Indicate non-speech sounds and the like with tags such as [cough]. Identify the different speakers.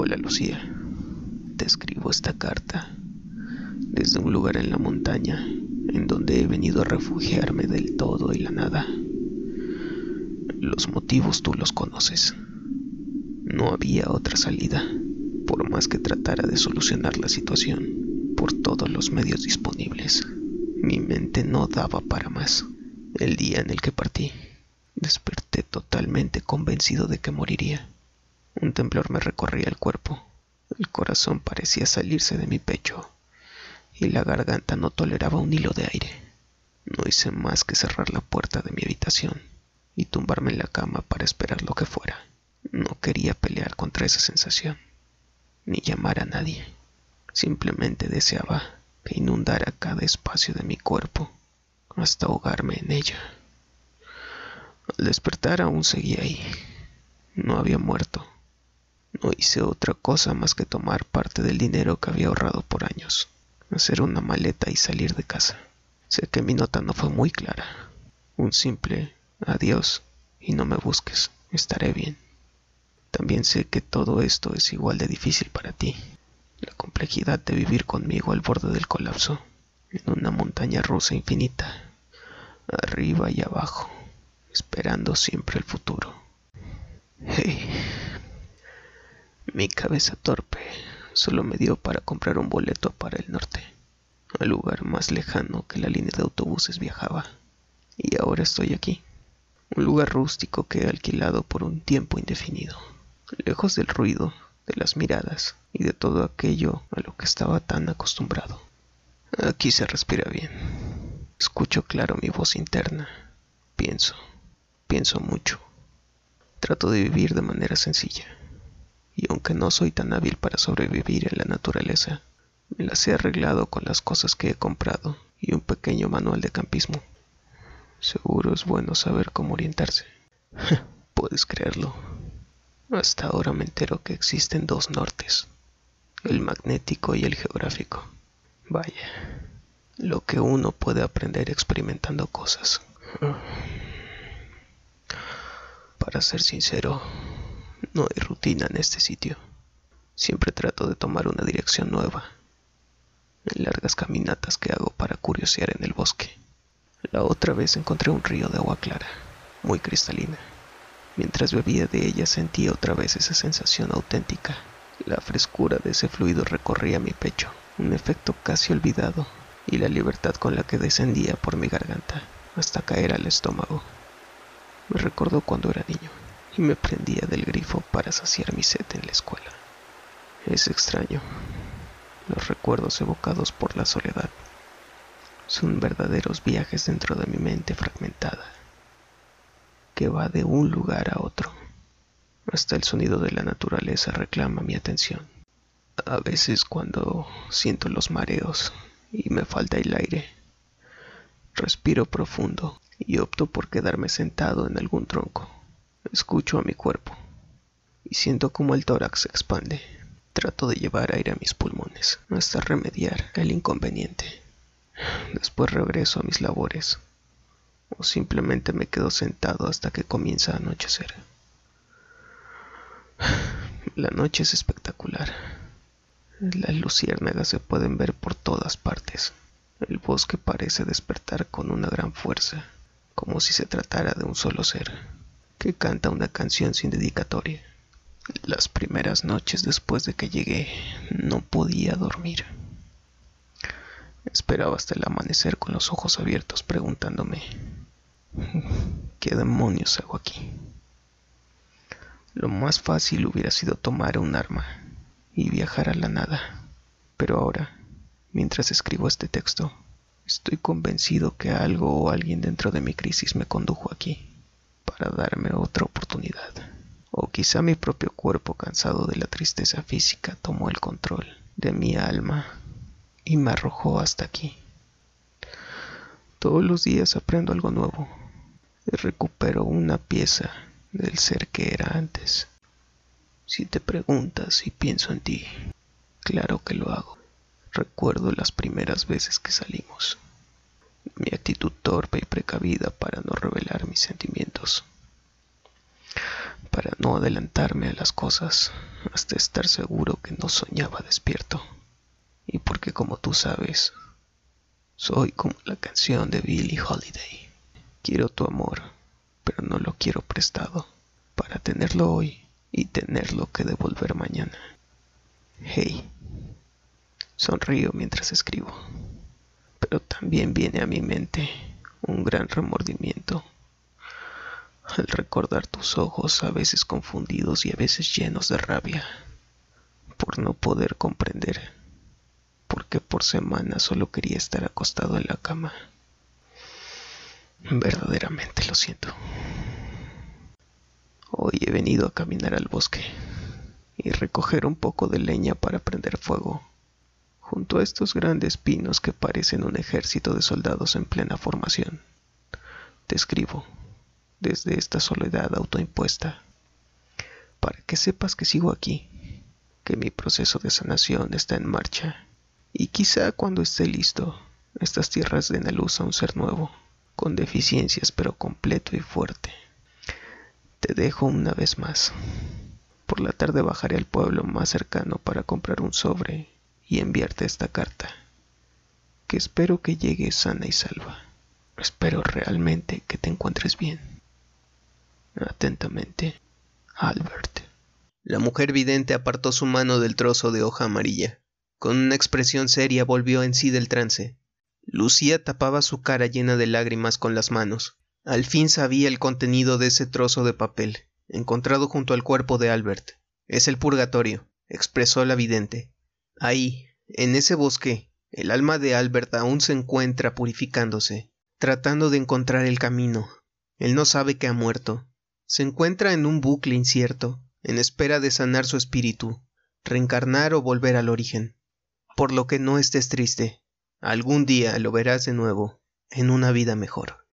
Speaker 1: Hola Lucía, te escribo esta carta desde un lugar en la montaña en donde he venido a refugiarme del todo y la nada. Los motivos tú los conoces. No había otra salida, por más que tratara de solucionar la situación por todos los medios disponibles. Mi mente no daba para más. El día en el que partí, desperté totalmente convencido de que moriría. Un temblor me recorría el cuerpo. El corazón parecía salirse de mi pecho y la garganta no toleraba un hilo de aire. No hice más que cerrar la puerta de mi habitación y tumbarme en la cama para esperar lo que fuera. No quería pelear contra esa sensación, ni llamar a nadie. Simplemente deseaba que inundara cada espacio de mi cuerpo hasta ahogarme en ella. Al despertar aún seguía ahí. No había muerto. No hice otra cosa más que tomar parte del dinero que había ahorrado por años hacer una maleta y salir de casa. Sé que mi nota no fue muy clara. Un simple adiós y no me busques, estaré bien. También sé que todo esto es igual de difícil para ti. La complejidad de vivir conmigo al borde del colapso, en una montaña rusa infinita, arriba y abajo, esperando siempre el futuro. Hey, mi cabeza torpe solo me dio para comprar un boleto para el norte, al lugar más lejano que la línea de autobuses viajaba. Y ahora estoy aquí, un lugar rústico que he alquilado por un tiempo indefinido, lejos del ruido, de las miradas y de todo aquello a lo que estaba tan acostumbrado. Aquí se respira bien. Escucho claro mi voz interna. Pienso, pienso mucho. Trato de vivir de manera sencilla y aunque no soy tan hábil para sobrevivir en la naturaleza, me las he arreglado con las cosas que he comprado y un pequeño manual de campismo. Seguro es bueno saber cómo orientarse. [laughs] Puedes creerlo. Hasta ahora me entero que existen dos nortes, el magnético y el geográfico. Vaya, lo que uno puede aprender experimentando cosas. Para ser sincero, no hay rutina en este sitio. Siempre trato de tomar una dirección nueva. En largas caminatas que hago para curiosear en el bosque. La otra vez encontré un río de agua clara, muy cristalina. Mientras bebía de ella sentí otra vez esa sensación auténtica. La frescura de ese fluido recorría mi pecho, un efecto casi olvidado, y la libertad con la que descendía por mi garganta hasta caer al estómago. Me recordó cuando era niño y me prendía del grifo para saciar mi sed en la escuela. Es extraño. Los recuerdos evocados por la soledad son verdaderos viajes dentro de mi mente fragmentada, que va de un lugar a otro. Hasta el sonido de la naturaleza reclama mi atención. A veces cuando siento los mareos y me falta el aire, respiro profundo y opto por quedarme sentado en algún tronco Escucho a mi cuerpo y siento como el tórax se expande. Trato de llevar aire a mis pulmones hasta remediar el inconveniente. Después regreso a mis labores o simplemente me quedo sentado hasta que comienza a anochecer. La noche es espectacular. Las luciérnagas se pueden ver por todas partes. El bosque parece despertar con una gran fuerza, como si se tratara de un solo ser que canta una canción sin dedicatoria. Las primeras noches después de que llegué no podía dormir. Esperaba hasta el amanecer con los ojos abiertos preguntándome, ¿qué demonios hago aquí? Lo más fácil hubiera sido tomar un arma y viajar a la nada, pero ahora, mientras escribo este texto, estoy convencido que algo o alguien dentro de mi crisis me condujo aquí para darme otra oportunidad. O quizá mi propio cuerpo cansado de la tristeza física tomó el control de mi alma y me arrojó hasta aquí. Todos los días aprendo algo nuevo y recupero una pieza del ser que era antes. Si te preguntas si pienso en ti, claro que lo hago. Recuerdo las primeras veces que salimos mi actitud torpe y precavida para no revelar mis sentimientos, para no adelantarme a las cosas hasta estar seguro que no soñaba despierto. Y porque como tú sabes, soy como la canción de Billie Holiday. Quiero tu amor, pero no lo quiero prestado, para tenerlo hoy y tenerlo que devolver mañana. Hey, sonrío mientras escribo, pero también viene a mi mente un gran remordimiento al recordar tus ojos a veces confundidos y a veces llenos de rabia, por no poder comprender porque por semana solo quería estar acostado en la cama. Verdaderamente lo siento. Hoy he venido a caminar al bosque y recoger un poco de leña para prender fuego, junto a estos grandes pinos que parecen un ejército de soldados en plena formación. Te escribo desde esta soledad autoimpuesta, para que sepas que sigo aquí, que mi proceso de sanación está en marcha, y quizá cuando esté listo, estas tierras den a luz a un ser nuevo, con deficiencias pero completo y fuerte. Te dejo una vez más. Por la tarde bajaré al pueblo más cercano para comprar un sobre y enviarte esta carta, que espero que llegue sana y salva. Espero realmente que te encuentres bien. Atentamente, Albert.
Speaker 2: La mujer vidente apartó su mano del trozo de hoja amarilla. Con una expresión seria volvió en sí del trance. Lucía tapaba su cara llena de lágrimas con las manos. Al fin sabía el contenido de ese trozo de papel, encontrado junto al cuerpo de Albert. Es el purgatorio, expresó la vidente. Ahí, en ese bosque, el alma de Albert aún se encuentra purificándose, tratando de encontrar el camino. Él no sabe que ha muerto, se encuentra en un bucle incierto, en espera de sanar su espíritu, reencarnar o volver al origen. Por lo que no estés triste, algún día lo verás de nuevo, en una vida mejor.